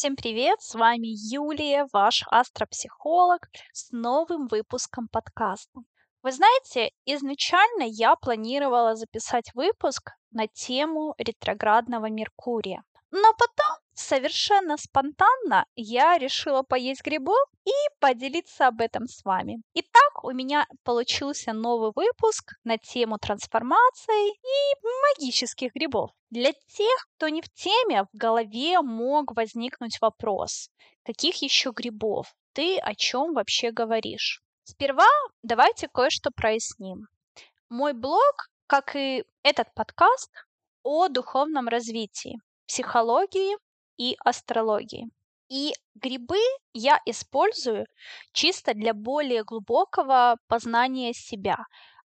Всем привет, с вами Юлия, ваш астропсихолог, с новым выпуском подкаста. Вы знаете, изначально я планировала записать выпуск на тему ретроградного Меркурия. Но потом, совершенно спонтанно, я решила поесть грибов и поделиться об этом с вами. Итак, у меня получился новый выпуск на тему трансформации и магических грибов. Для тех, кто не в теме, в голове мог возникнуть вопрос, каких еще грибов? Ты о чем вообще говоришь? Сперва давайте кое-что проясним. Мой блог, как и этот подкаст, о духовном развитии психологии и астрологии. И грибы я использую чисто для более глубокого познания себя,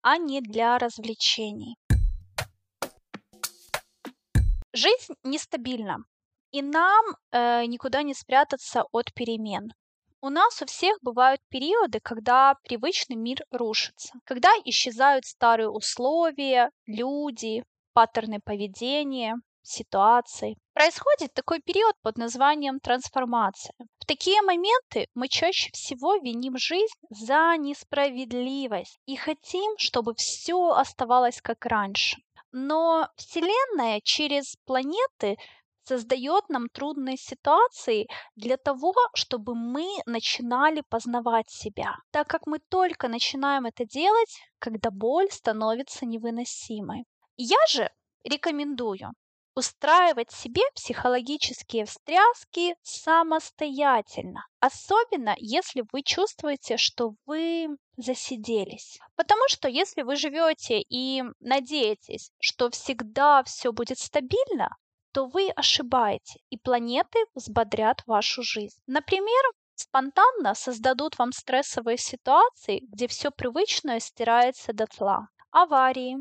а не для развлечений. Жизнь нестабильна, и нам э, никуда не спрятаться от перемен. У нас у всех бывают периоды, когда привычный мир рушится, когда исчезают старые условия, люди, паттерны поведения, ситуаций. Происходит такой период под названием трансформация. В такие моменты мы чаще всего виним жизнь за несправедливость и хотим, чтобы все оставалось как раньше. Но Вселенная через планеты создает нам трудные ситуации для того, чтобы мы начинали познавать себя, так как мы только начинаем это делать, когда боль становится невыносимой. Я же рекомендую устраивать себе психологические встряски самостоятельно, особенно если вы чувствуете, что вы засиделись. Потому что если вы живете и надеетесь, что всегда все будет стабильно, то вы ошибаетесь, и планеты взбодрят вашу жизнь. Например, спонтанно создадут вам стрессовые ситуации, где все привычное стирается дотла. Аварии,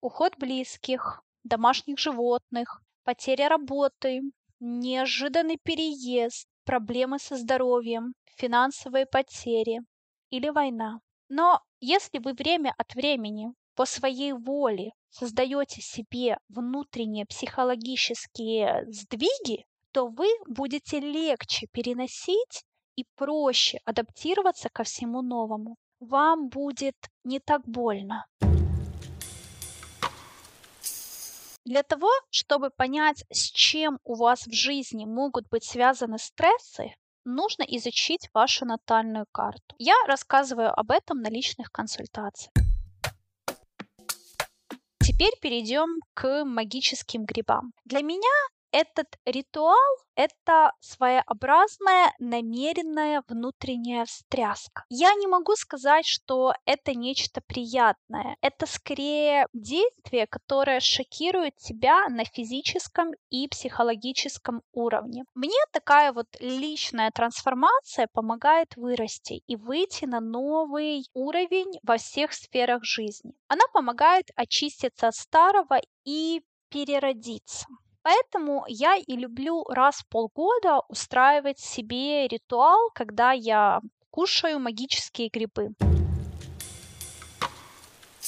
уход близких, домашних животных, потеря работы, неожиданный переезд, проблемы со здоровьем, финансовые потери или война. Но если вы время от времени по своей воле создаете себе внутренние психологические сдвиги, то вы будете легче переносить и проще адаптироваться ко всему новому. Вам будет не так больно. Для того, чтобы понять, с чем у вас в жизни могут быть связаны стрессы, нужно изучить вашу натальную карту. Я рассказываю об этом на личных консультациях. Теперь перейдем к магическим грибам. Для меня этот ритуал – это своеобразная намеренная внутренняя встряска. Я не могу сказать, что это нечто приятное. Это скорее действие, которое шокирует тебя на физическом и психологическом уровне. Мне такая вот личная трансформация помогает вырасти и выйти на новый уровень во всех сферах жизни. Она помогает очиститься от старого и переродиться. Поэтому я и люблю раз в полгода устраивать себе ритуал, когда я кушаю магические грибы.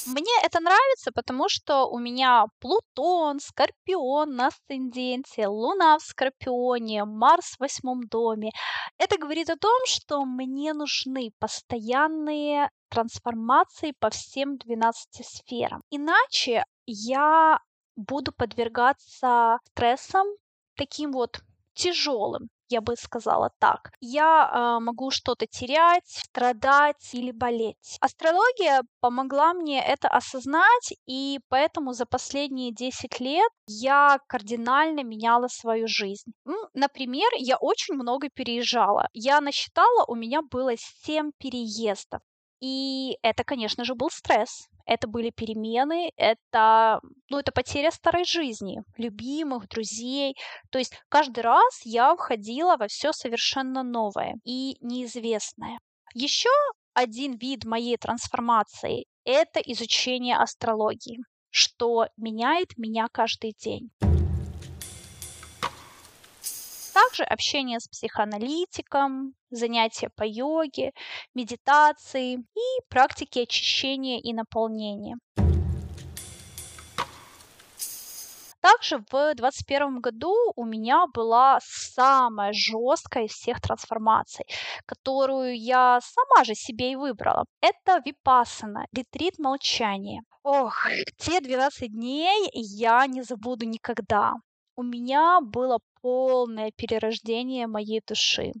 Мне это нравится, потому что у меня Плутон, Скорпион на асценденте, Луна в Скорпионе, Марс в восьмом доме. Это говорит о том, что мне нужны постоянные трансформации по всем 12 сферам. Иначе я буду подвергаться стрессам таким вот тяжелым, я бы сказала так. Я э, могу что-то терять, страдать или болеть. Астрология помогла мне это осознать, и поэтому за последние 10 лет я кардинально меняла свою жизнь. Ну, например, я очень много переезжала. Я насчитала, у меня было 7 переездов. И это, конечно же, был стресс. Это были перемены, это, ну, это потеря старой жизни, любимых, друзей. То есть каждый раз я входила во все совершенно новое и неизвестное. Еще один вид моей трансформации – это изучение астрологии, что меняет меня каждый день. Также общение с психоаналитиком, занятия по йоге, медитации и практики очищения и наполнения. Также в 2021 году у меня была самая жесткая из всех трансформаций, которую я сама же себе и выбрала. Это випассана, ретрит молчания. Ох, те 12 дней я не забуду никогда. У меня было полное перерождение моей души.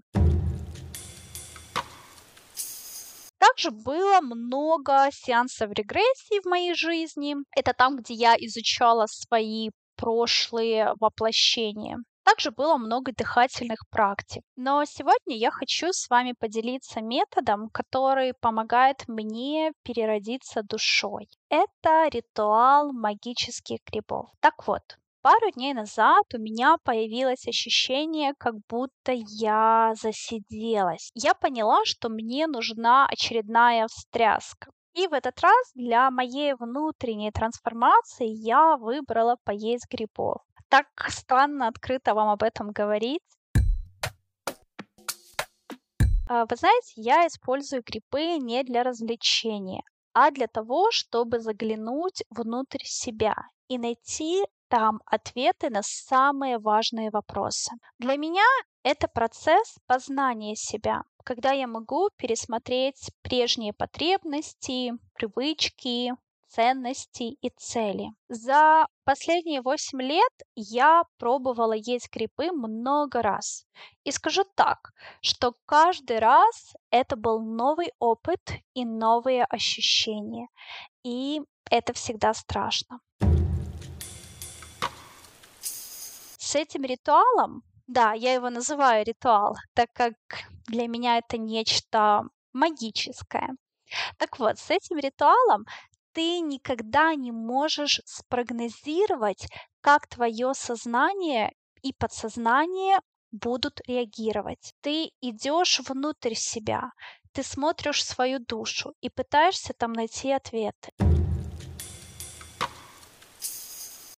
Также было много сеансов регрессии в моей жизни. Это там, где я изучала свои прошлые воплощения. Также было много дыхательных практик. Но сегодня я хочу с вами поделиться методом, который помогает мне переродиться душой. Это ритуал магических грибов. Так вот, Пару дней назад у меня появилось ощущение, как будто я засиделась. Я поняла, что мне нужна очередная встряска. И в этот раз для моей внутренней трансформации я выбрала поесть грибов. Так странно открыто вам об этом говорить. А, вы знаете, я использую грибы не для развлечения, а для того, чтобы заглянуть внутрь себя и найти там ответы на самые важные вопросы. Для меня это процесс познания себя, когда я могу пересмотреть прежние потребности, привычки, ценности и цели. За последние 8 лет я пробовала есть грибы много раз. И скажу так, что каждый раз это был новый опыт и новые ощущения. И это всегда страшно. С этим ритуалом, да, я его называю ритуал, так как для меня это нечто магическое. Так вот, с этим ритуалом ты никогда не можешь спрогнозировать, как твое сознание и подсознание будут реагировать. Ты идешь внутрь себя, ты смотришь свою душу и пытаешься там найти ответы.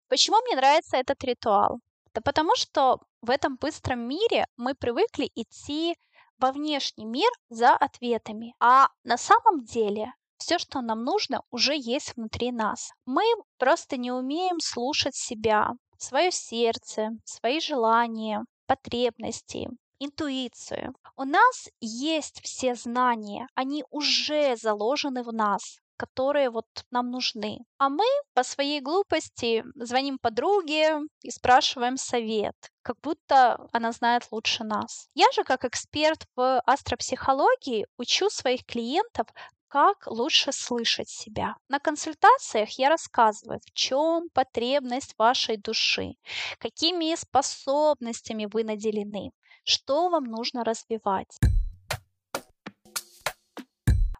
Почему мне нравится этот ритуал? Да потому что в этом быстром мире мы привыкли идти во внешний мир за ответами, а на самом деле все, что нам нужно, уже есть внутри нас. Мы просто не умеем слушать себя, свое сердце, свои желания, потребности, интуицию. У нас есть все знания, они уже заложены в нас которые вот нам нужны. А мы по своей глупости звоним подруге и спрашиваем совет, как будто она знает лучше нас. Я же как эксперт в астропсихологии учу своих клиентов как лучше слышать себя. На консультациях я рассказываю, в чем потребность вашей души, какими способностями вы наделены, что вам нужно развивать.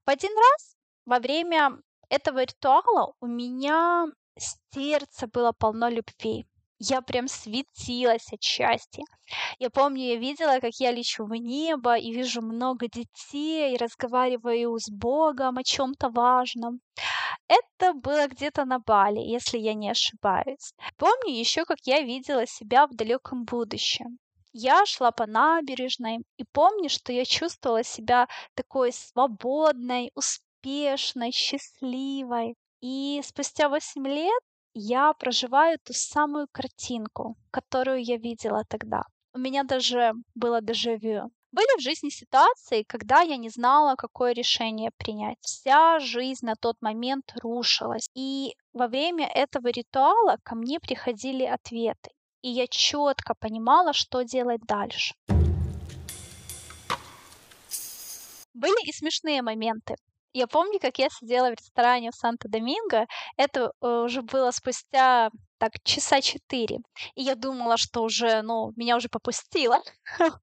В один раз во время этого ритуала у меня сердце было полно любви. Я прям светилась от счастья. Я помню, я видела, как я лечу в небо и вижу много детей, и разговариваю с Богом о чем-то важном. Это было где-то на Бали, если я не ошибаюсь. Помню еще, как я видела себя в далеком будущем. Я шла по набережной и помню, что я чувствовала себя такой свободной, успешной успешной, счастливой. И спустя 8 лет я проживаю ту самую картинку, которую я видела тогда. У меня даже было дежавю. Были в жизни ситуации, когда я не знала, какое решение принять. Вся жизнь на тот момент рушилась. И во время этого ритуала ко мне приходили ответы. И я четко понимала, что делать дальше. Были и смешные моменты. Я помню, как я сидела в ресторане в Санто-Доминго. Это э, уже было спустя так часа четыре. И я думала, что уже, ну, меня уже попустило.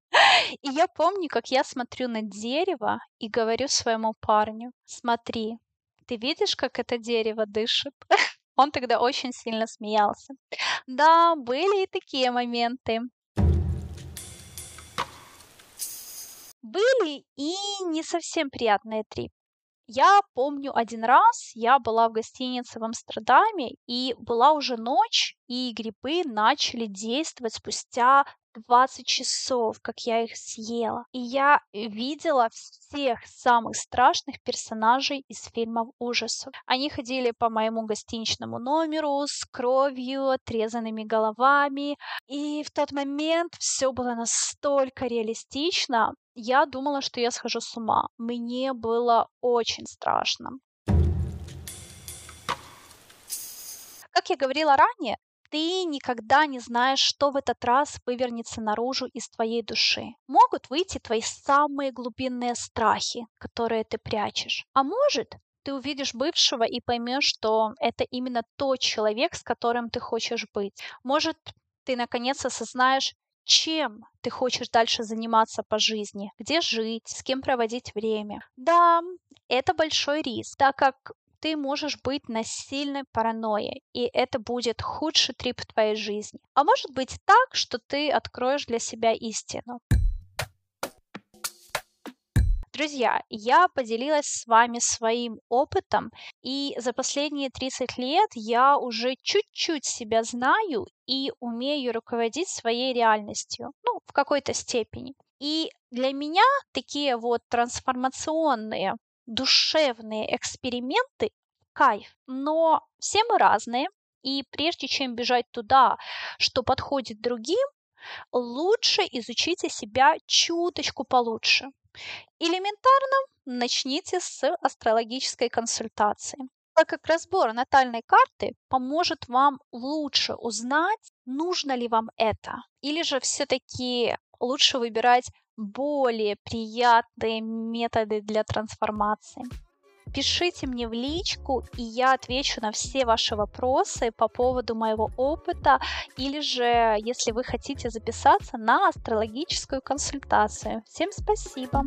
И я помню, как я смотрю на дерево и говорю своему парню, смотри, ты видишь, как это дерево дышит? Он тогда очень сильно смеялся. Да, были и такие моменты. Были и не совсем приятные трипы. Я помню один раз, я была в гостинице в Амстердаме, и была уже ночь, и грибы начали действовать спустя 20 часов, как я их съела. И я видела всех самых страшных персонажей из фильмов ужасов. Они ходили по моему гостиничному номеру с кровью, отрезанными головами. И в тот момент все было настолько реалистично. Я думала, что я схожу с ума. Мне было очень страшно. Как я говорила ранее, ты никогда не знаешь, что в этот раз вывернется наружу из твоей души. Могут выйти твои самые глубинные страхи, которые ты прячешь. А может, ты увидишь бывшего и поймешь, что это именно тот человек, с которым ты хочешь быть. Может, ты наконец осознаешь, чем ты хочешь дальше заниматься по жизни, где жить, с кем проводить время. Да, это большой риск, так как ты можешь быть на сильной паранойей, и это будет худший трип в твоей жизни. А может быть так, что ты откроешь для себя истину. Друзья, я поделилась с вами своим опытом, и за последние 30 лет я уже чуть-чуть себя знаю и умею руководить своей реальностью, ну, в какой-то степени. И для меня такие вот трансформационные душевные эксперименты кайф. Но все мы разные, и прежде чем бежать туда, что подходит другим, лучше изучите себя чуточку получше. Элементарно начните с астрологической консультации так как разбор натальной карты поможет вам лучше узнать, нужно ли вам это, или же все-таки лучше выбирать более приятные методы для трансформации. Пишите мне в личку, и я отвечу на все ваши вопросы по поводу моего опыта, или же, если вы хотите записаться на астрологическую консультацию. Всем спасибо!